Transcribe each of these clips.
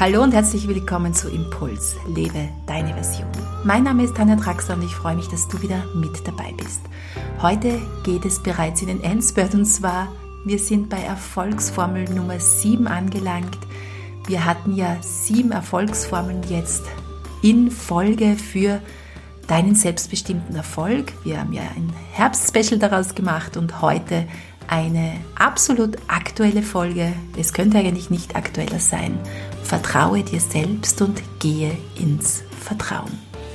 Hallo und herzlich willkommen zu Impuls, lebe deine Version. Mein Name ist Tanja Traxler und ich freue mich, dass du wieder mit dabei bist. Heute geht es bereits in den Endspurt und zwar, wir sind bei Erfolgsformel Nummer 7 angelangt. Wir hatten ja sieben Erfolgsformeln jetzt in Folge für deinen selbstbestimmten Erfolg. Wir haben ja ein Herbstspecial daraus gemacht und heute eine absolut aktuelle Folge. Es könnte eigentlich nicht aktueller sein. Vertraue dir selbst und gehe ins Vertrauen.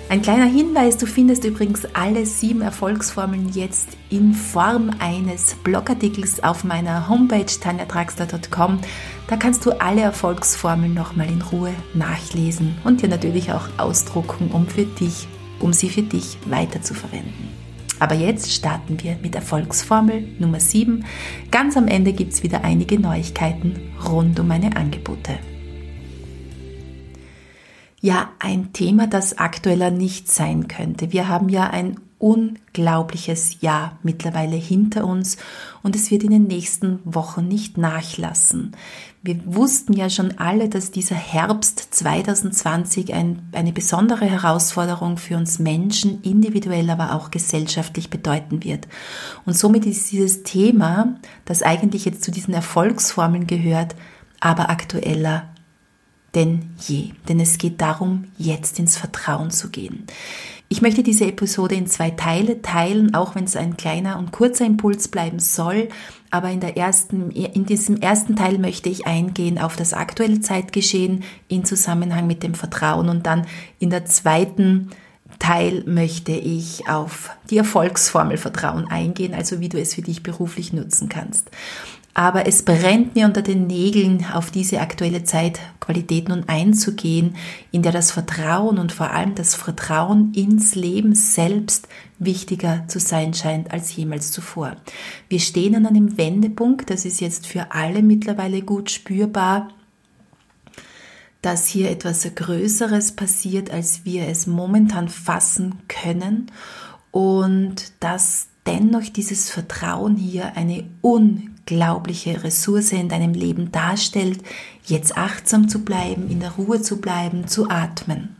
Ein kleiner Hinweis, du findest übrigens alle sieben Erfolgsformeln jetzt in Form eines Blogartikels auf meiner Homepage tanjatraxler.com. Da kannst du alle Erfolgsformeln nochmal in Ruhe nachlesen und dir natürlich auch ausdrucken, um, für dich, um sie für dich weiterzuverwenden. Aber jetzt starten wir mit Erfolgsformel Nummer 7. Ganz am Ende gibt es wieder einige Neuigkeiten rund um meine Angebote. Ja, ein Thema, das aktueller nicht sein könnte. Wir haben ja ein unglaubliches Jahr mittlerweile hinter uns und es wird in den nächsten Wochen nicht nachlassen. Wir wussten ja schon alle, dass dieser Herbst 2020 ein, eine besondere Herausforderung für uns Menschen, individuell, aber auch gesellschaftlich bedeuten wird. Und somit ist dieses Thema, das eigentlich jetzt zu diesen Erfolgsformeln gehört, aber aktueller denn je. Denn es geht darum, jetzt ins Vertrauen zu gehen. Ich möchte diese Episode in zwei Teile teilen, auch wenn es ein kleiner und kurzer Impuls bleiben soll. Aber in, der ersten, in diesem ersten Teil möchte ich eingehen auf das aktuelle Zeitgeschehen in Zusammenhang mit dem Vertrauen. Und dann in der zweiten Teil möchte ich auf die Erfolgsformel Vertrauen eingehen, also wie du es für dich beruflich nutzen kannst. Aber es brennt mir unter den Nägeln, auf diese aktuelle Zeitqualität nun einzugehen, in der das Vertrauen und vor allem das Vertrauen ins Leben selbst wichtiger zu sein scheint als jemals zuvor. Wir stehen an einem Wendepunkt, das ist jetzt für alle mittlerweile gut spürbar, dass hier etwas Größeres passiert, als wir es momentan fassen können und dass dennoch dieses Vertrauen hier eine unglaubliche Ressource in deinem Leben darstellt, jetzt achtsam zu bleiben, in der Ruhe zu bleiben, zu atmen.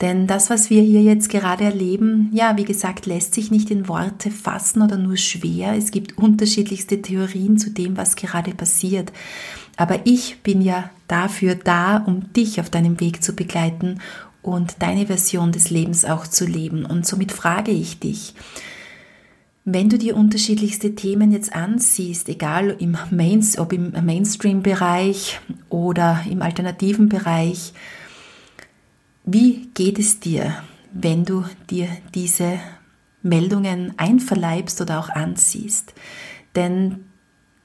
Denn das, was wir hier jetzt gerade erleben, ja, wie gesagt, lässt sich nicht in Worte fassen oder nur schwer. Es gibt unterschiedlichste Theorien zu dem, was gerade passiert. Aber ich bin ja dafür da, um dich auf deinem Weg zu begleiten und deine Version des Lebens auch zu leben. Und somit frage ich dich, wenn du dir unterschiedlichste Themen jetzt ansiehst, egal im Main, ob im Mainstream-Bereich oder im alternativen Bereich, wie geht es dir, wenn du dir diese Meldungen einverleibst oder auch ansiehst? Denn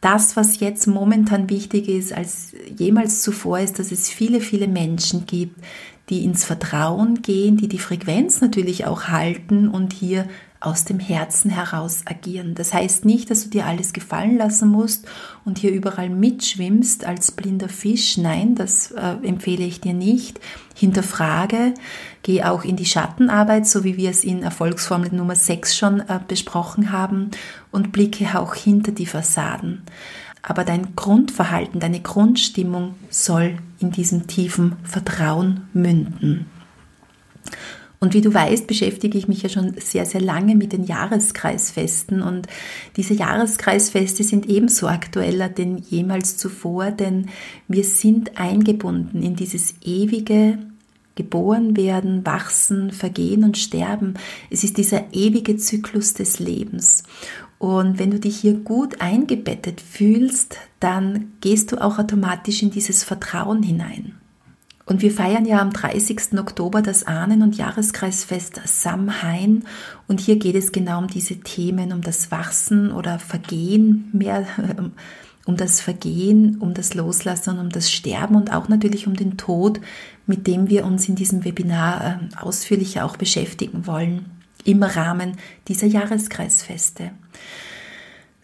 das, was jetzt momentan wichtig ist als jemals zuvor, ist, dass es viele, viele Menschen gibt, die ins Vertrauen gehen, die die Frequenz natürlich auch halten und hier aus dem Herzen heraus agieren. Das heißt nicht, dass du dir alles gefallen lassen musst und hier überall mitschwimmst als blinder Fisch. Nein, das äh, empfehle ich dir nicht. Hinterfrage, geh auch in die Schattenarbeit, so wie wir es in Erfolgsformel Nummer 6 schon äh, besprochen haben und blicke auch hinter die Fassaden. Aber dein Grundverhalten, deine Grundstimmung soll in diesem tiefen Vertrauen münden. Und wie du weißt, beschäftige ich mich ja schon sehr, sehr lange mit den Jahreskreisfesten. Und diese Jahreskreisfeste sind ebenso aktueller denn jemals zuvor, denn wir sind eingebunden in dieses ewige Geboren werden, wachsen, vergehen und sterben. Es ist dieser ewige Zyklus des Lebens. Und wenn du dich hier gut eingebettet fühlst, dann gehst du auch automatisch in dieses Vertrauen hinein. Und wir feiern ja am 30. Oktober das Ahnen- und Jahreskreisfest Samhain. Und hier geht es genau um diese Themen, um das Wachsen oder Vergehen mehr, um das Vergehen, um das Loslassen, um das Sterben und auch natürlich um den Tod, mit dem wir uns in diesem Webinar ähm, ausführlicher auch beschäftigen wollen, im Rahmen dieser Jahreskreisfeste.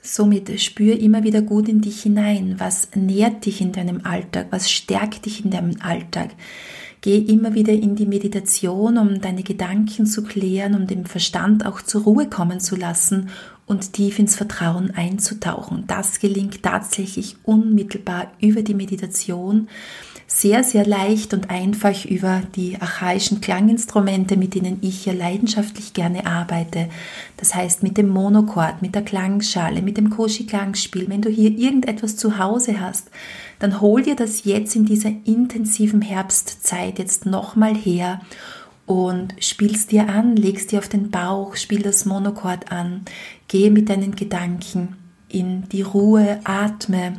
Somit spür immer wieder gut in dich hinein. Was nährt dich in deinem Alltag? Was stärkt dich in deinem Alltag? Geh immer wieder in die Meditation, um deine Gedanken zu klären, um den Verstand auch zur Ruhe kommen zu lassen und tief ins Vertrauen einzutauchen. Das gelingt tatsächlich unmittelbar über die Meditation, sehr, sehr leicht und einfach über die archaischen Klanginstrumente, mit denen ich ja leidenschaftlich gerne arbeite. Das heißt mit dem Monochord, mit der Klangschale, mit dem Koshi-Klangspiel. Wenn du hier irgendetwas zu Hause hast, dann hol dir das jetzt in dieser intensiven Herbstzeit jetzt nochmal her und spielst dir an, legst dir auf den Bauch, spiel das Monochord an, gehe mit deinen Gedanken in die Ruhe, atme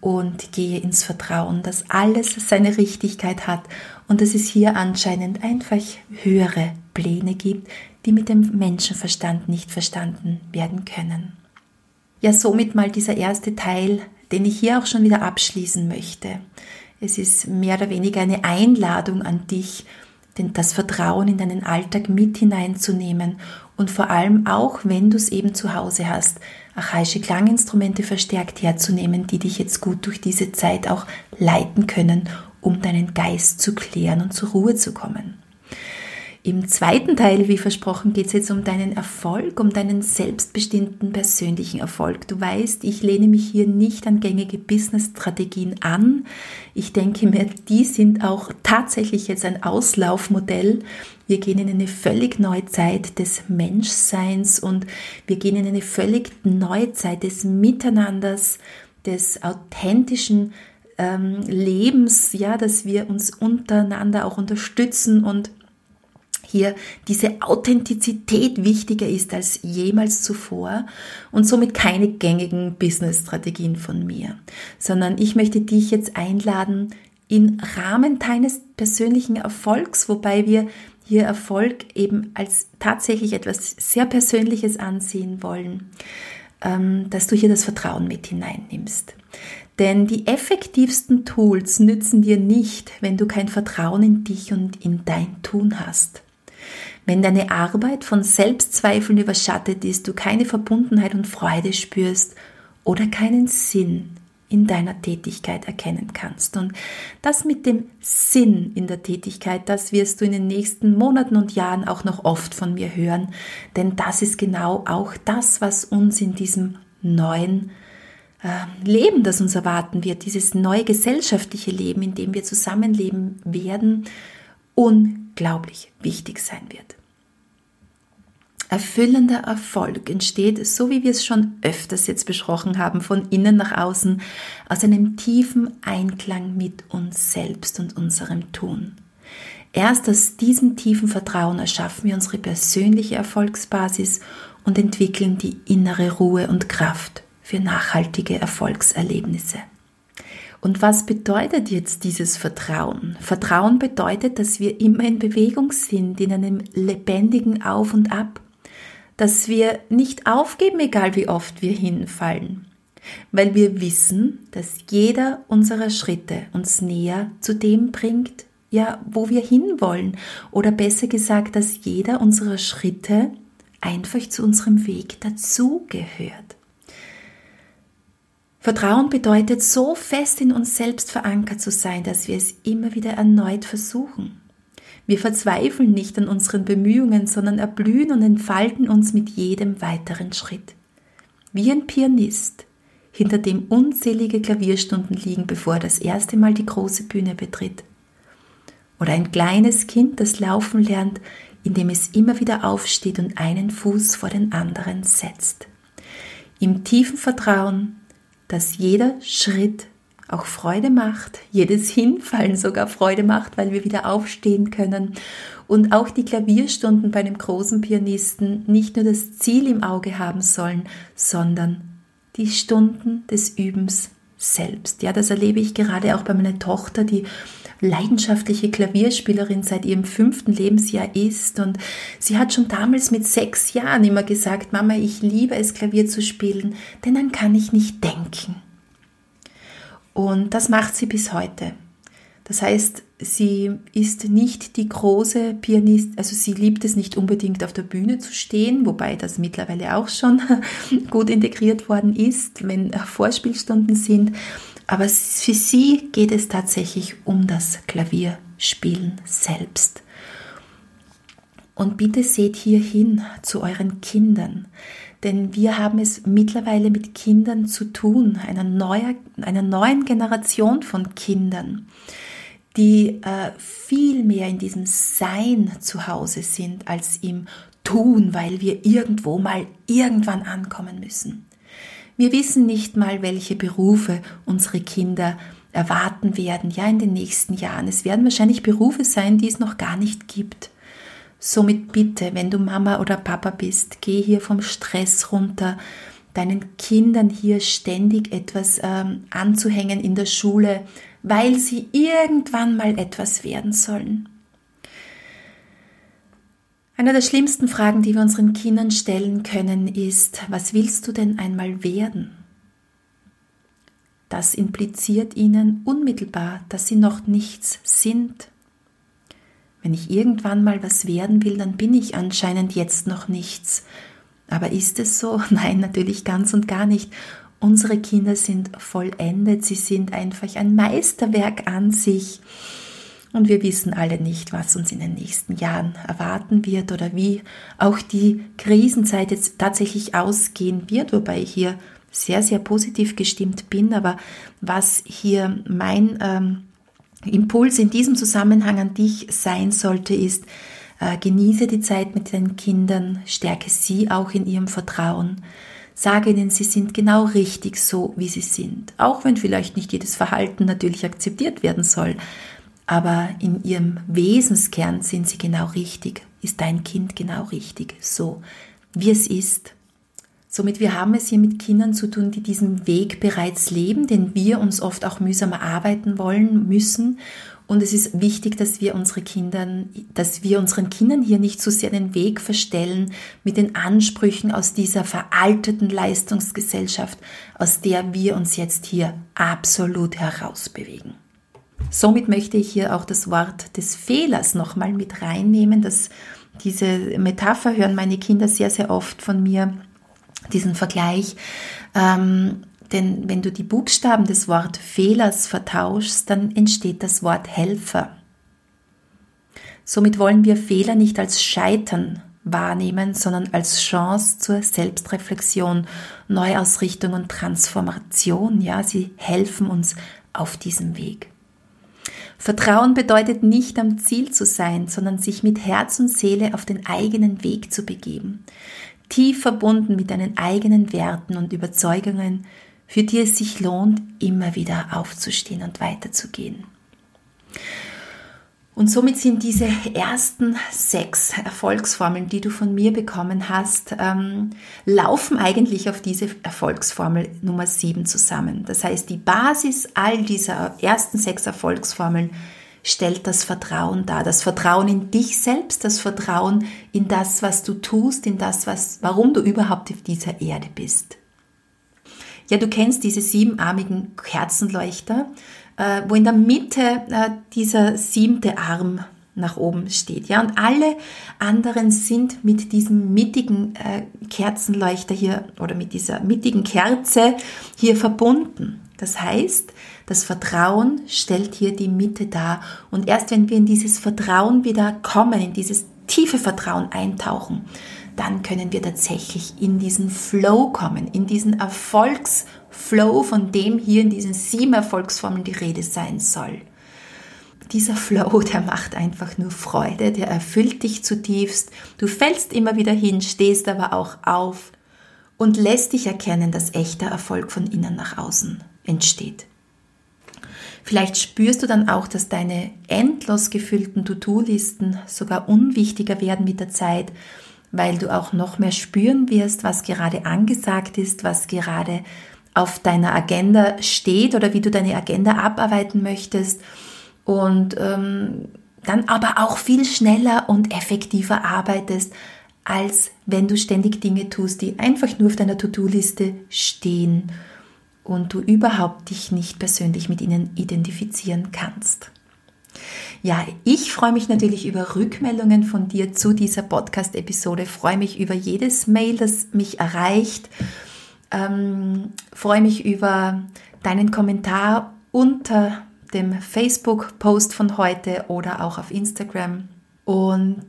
und gehe ins Vertrauen, dass alles seine Richtigkeit hat und dass es hier anscheinend einfach höhere Pläne gibt, die mit dem Menschenverstand nicht verstanden werden können. Ja, somit mal dieser erste Teil, den ich hier auch schon wieder abschließen möchte. Es ist mehr oder weniger eine Einladung an dich, das Vertrauen in deinen Alltag mit hineinzunehmen und vor allem auch, wenn du es eben zu Hause hast, archaische Klanginstrumente verstärkt herzunehmen, die dich jetzt gut durch diese Zeit auch leiten können, um deinen Geist zu klären und zur Ruhe zu kommen. Im zweiten Teil, wie versprochen, geht es jetzt um deinen Erfolg, um deinen selbstbestimmten persönlichen Erfolg. Du weißt, ich lehne mich hier nicht an gängige Business-Strategien an. Ich denke mir, die sind auch tatsächlich jetzt ein Auslaufmodell. Wir gehen in eine völlig neue Zeit des Menschseins und wir gehen in eine völlig neue Zeit des Miteinanders, des authentischen ähm, Lebens, ja, dass wir uns untereinander auch unterstützen und hier diese Authentizität wichtiger ist als jemals zuvor und somit keine gängigen Business-Strategien von mir, sondern ich möchte dich jetzt einladen, im Rahmen deines persönlichen Erfolgs, wobei wir hier Erfolg eben als tatsächlich etwas sehr Persönliches ansehen wollen, ähm, dass du hier das Vertrauen mit hineinnimmst. Denn die effektivsten Tools nützen dir nicht, wenn du kein Vertrauen in dich und in dein Tun hast. Wenn deine Arbeit von Selbstzweifeln überschattet ist, du keine Verbundenheit und Freude spürst oder keinen Sinn in deiner Tätigkeit erkennen kannst. Und das mit dem Sinn in der Tätigkeit, das wirst du in den nächsten Monaten und Jahren auch noch oft von mir hören, denn das ist genau auch das, was uns in diesem neuen äh, Leben, das uns erwarten wird, dieses neue gesellschaftliche Leben, in dem wir zusammenleben werden, unglaublich wichtig sein wird. Erfüllender Erfolg entsteht, so wie wir es schon öfters jetzt besprochen haben, von innen nach außen, aus einem tiefen Einklang mit uns selbst und unserem Tun. Erst aus diesem tiefen Vertrauen erschaffen wir unsere persönliche Erfolgsbasis und entwickeln die innere Ruhe und Kraft für nachhaltige Erfolgserlebnisse. Und was bedeutet jetzt dieses Vertrauen? Vertrauen bedeutet, dass wir immer in Bewegung sind, in einem lebendigen Auf und Ab, dass wir nicht aufgeben, egal wie oft wir hinfallen, weil wir wissen, dass jeder unserer Schritte uns näher zu dem bringt, ja, wo wir hinwollen, oder besser gesagt, dass jeder unserer Schritte einfach zu unserem Weg dazugehört. Vertrauen bedeutet, so fest in uns selbst verankert zu sein, dass wir es immer wieder erneut versuchen. Wir verzweifeln nicht an unseren Bemühungen, sondern erblühen und entfalten uns mit jedem weiteren Schritt. Wie ein Pianist, hinter dem unzählige Klavierstunden liegen, bevor er das erste Mal die große Bühne betritt. Oder ein kleines Kind, das laufen lernt, indem es immer wieder aufsteht und einen Fuß vor den anderen setzt. Im tiefen Vertrauen, dass jeder Schritt auch Freude macht, jedes Hinfallen sogar Freude macht, weil wir wieder aufstehen können und auch die Klavierstunden bei einem großen Pianisten nicht nur das Ziel im Auge haben sollen, sondern die Stunden des Übens selbst. Ja, das erlebe ich gerade auch bei meiner Tochter, die leidenschaftliche Klavierspielerin seit ihrem fünften Lebensjahr ist und sie hat schon damals mit sechs Jahren immer gesagt, Mama, ich liebe es, Klavier zu spielen, denn dann kann ich nicht denken. Und das macht sie bis heute. Das heißt, sie ist nicht die große Pianist, also sie liebt es nicht unbedingt auf der Bühne zu stehen, wobei das mittlerweile auch schon gut integriert worden ist, wenn Vorspielstunden sind. Aber für sie geht es tatsächlich um das Klavierspielen selbst. Und bitte seht hier hin zu euren Kindern, denn wir haben es mittlerweile mit Kindern zu tun, einer, neuer, einer neuen Generation von Kindern, die äh, viel mehr in diesem Sein zu Hause sind als im Tun, weil wir irgendwo mal irgendwann ankommen müssen. Wir wissen nicht mal, welche Berufe unsere Kinder erwarten werden, ja in den nächsten Jahren. Es werden wahrscheinlich Berufe sein, die es noch gar nicht gibt. Somit bitte, wenn du Mama oder Papa bist, geh hier vom Stress runter, deinen Kindern hier ständig etwas ähm, anzuhängen in der Schule, weil sie irgendwann mal etwas werden sollen. Eine der schlimmsten Fragen, die wir unseren Kindern stellen können, ist, was willst du denn einmal werden? Das impliziert ihnen unmittelbar, dass sie noch nichts sind. Wenn ich irgendwann mal was werden will, dann bin ich anscheinend jetzt noch nichts. Aber ist es so? Nein, natürlich ganz und gar nicht. Unsere Kinder sind vollendet, sie sind einfach ein Meisterwerk an sich. Und wir wissen alle nicht, was uns in den nächsten Jahren erwarten wird oder wie auch die Krisenzeit jetzt tatsächlich ausgehen wird, wobei ich hier sehr, sehr positiv gestimmt bin. Aber was hier mein ähm, Impuls in diesem Zusammenhang an dich sein sollte, ist, äh, genieße die Zeit mit deinen Kindern, stärke sie auch in ihrem Vertrauen. Sage ihnen, sie sind genau richtig so, wie sie sind. Auch wenn vielleicht nicht jedes Verhalten natürlich akzeptiert werden soll. Aber in ihrem Wesenskern sind sie genau richtig. Ist dein Kind genau richtig, so wie es ist. Somit wir haben es hier mit Kindern zu tun, die diesen Weg bereits leben, den wir uns oft auch mühsam erarbeiten wollen müssen. Und es ist wichtig, dass wir unsere Kindern, dass wir unseren Kindern hier nicht so sehr den Weg verstellen mit den Ansprüchen aus dieser veralteten Leistungsgesellschaft, aus der wir uns jetzt hier absolut herausbewegen. Somit möchte ich hier auch das Wort des Fehlers nochmal mit reinnehmen. Das, diese Metapher hören meine Kinder sehr, sehr oft von mir diesen Vergleich. Ähm, denn wenn du die Buchstaben des Wort Fehlers vertauschst, dann entsteht das Wort Helfer. Somit wollen wir Fehler nicht als Scheitern wahrnehmen, sondern als Chance zur Selbstreflexion, Neuausrichtung und Transformation. Ja, sie helfen uns auf diesem Weg. Vertrauen bedeutet nicht am Ziel zu sein, sondern sich mit Herz und Seele auf den eigenen Weg zu begeben tief verbunden mit deinen eigenen Werten und Überzeugungen, für die es sich lohnt, immer wieder aufzustehen und weiterzugehen. Und somit sind diese ersten sechs Erfolgsformeln, die du von mir bekommen hast, ähm, laufen eigentlich auf diese Erfolgsformel Nummer sieben zusammen. Das heißt, die Basis all dieser ersten sechs Erfolgsformeln stellt das Vertrauen dar. Das Vertrauen in dich selbst, das Vertrauen in das, was du tust, in das, was, warum du überhaupt auf dieser Erde bist. Ja, du kennst diese siebenarmigen Kerzenleuchter, äh, wo in der Mitte äh, dieser siebte Arm nach oben steht. Ja, und alle anderen sind mit diesem mittigen äh, Kerzenleuchter hier oder mit dieser mittigen Kerze hier verbunden. Das heißt, das Vertrauen stellt hier die Mitte dar. Und erst wenn wir in dieses Vertrauen wieder kommen, in dieses tiefe Vertrauen eintauchen, dann können wir tatsächlich in diesen Flow kommen, in diesen Erfolgsflow, von dem hier in diesen sieben Erfolgsformeln die Rede sein soll. Dieser Flow, der macht einfach nur Freude, der erfüllt dich zutiefst. Du fällst immer wieder hin, stehst aber auch auf und lässt dich erkennen, dass echter Erfolg von innen nach außen entsteht. Vielleicht spürst du dann auch, dass deine endlos gefüllten To-Do-Listen sogar unwichtiger werden mit der Zeit, weil du auch noch mehr spüren wirst, was gerade angesagt ist, was gerade auf deiner Agenda steht oder wie du deine Agenda abarbeiten möchtest. Und ähm, dann aber auch viel schneller und effektiver arbeitest, als wenn du ständig Dinge tust, die einfach nur auf deiner To-Do-Liste stehen und du überhaupt dich nicht persönlich mit ihnen identifizieren kannst. Ja, ich freue mich natürlich über Rückmeldungen von dir zu dieser Podcast-Episode, freue mich über jedes Mail, das mich erreicht, ähm, freue mich über deinen Kommentar unter dem Facebook-Post von heute oder auch auf Instagram. Und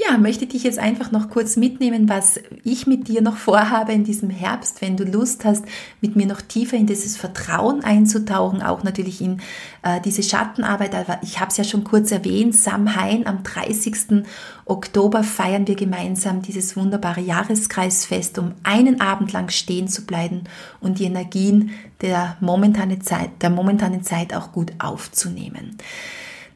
ja, möchte dich jetzt einfach noch kurz mitnehmen, was ich mit dir noch vorhabe in diesem Herbst, wenn du Lust hast, mit mir noch tiefer in dieses Vertrauen einzutauchen, auch natürlich in äh, diese Schattenarbeit. Aber ich habe es ja schon kurz erwähnt, Samhain am 30. Oktober feiern wir gemeinsam dieses wunderbare Jahreskreisfest, um einen Abend lang stehen zu bleiben und die Energien der momentanen Zeit, der momentanen Zeit auch gut aufzunehmen.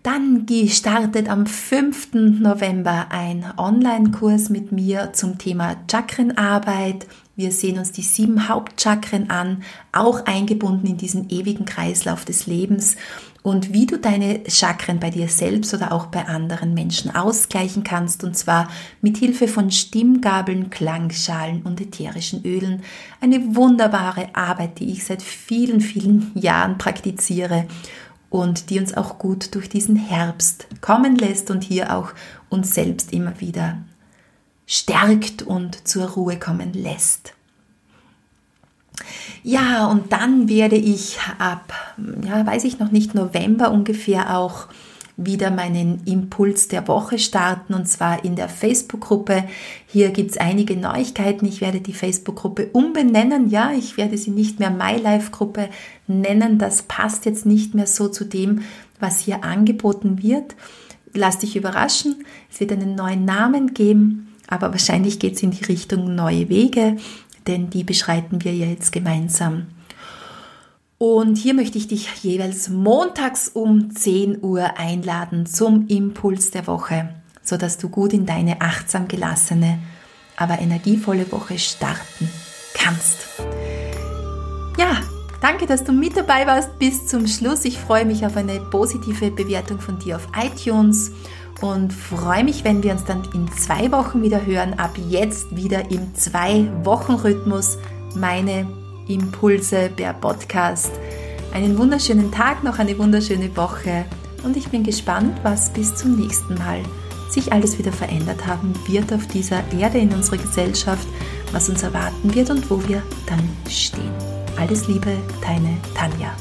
Dann startet am 5. November ein Online-Kurs mit mir zum Thema Chakrenarbeit. Wir sehen uns die sieben Hauptchakren an, auch eingebunden in diesen ewigen Kreislauf des Lebens und wie du deine Chakren bei dir selbst oder auch bei anderen Menschen ausgleichen kannst und zwar mit Hilfe von Stimmgabeln, Klangschalen und ätherischen Ölen. Eine wunderbare Arbeit, die ich seit vielen, vielen Jahren praktiziere und die uns auch gut durch diesen Herbst kommen lässt und hier auch uns selbst immer wieder stärkt und zur Ruhe kommen lässt. Ja, und dann werde ich ab, ja, weiß ich noch nicht, November ungefähr auch wieder meinen Impuls der Woche starten und zwar in der Facebook-Gruppe. Hier gibt es einige Neuigkeiten. Ich werde die Facebook-Gruppe umbenennen. Ja, ich werde sie nicht mehr My Life-Gruppe nennen. Das passt jetzt nicht mehr so zu dem, was hier angeboten wird. Lass dich überraschen. Es wird einen neuen Namen geben, aber wahrscheinlich geht es in die Richtung neue Wege, denn die beschreiten wir ja jetzt gemeinsam. Und hier möchte ich dich jeweils montags um 10 Uhr einladen zum Impuls der Woche, sodass du gut in deine achtsam gelassene, aber energievolle Woche starten kannst. Ja, danke, dass du mit dabei warst bis zum Schluss. Ich freue mich auf eine positive Bewertung von dir auf iTunes und freue mich, wenn wir uns dann in zwei Wochen wieder hören. Ab jetzt wieder im Zwei-Wochen-Rhythmus meine Impulse per Podcast. Einen wunderschönen Tag, noch eine wunderschöne Woche und ich bin gespannt, was bis zum nächsten Mal sich alles wieder verändert haben wird auf dieser Erde in unserer Gesellschaft, was uns erwarten wird und wo wir dann stehen. Alles Liebe, deine Tanja.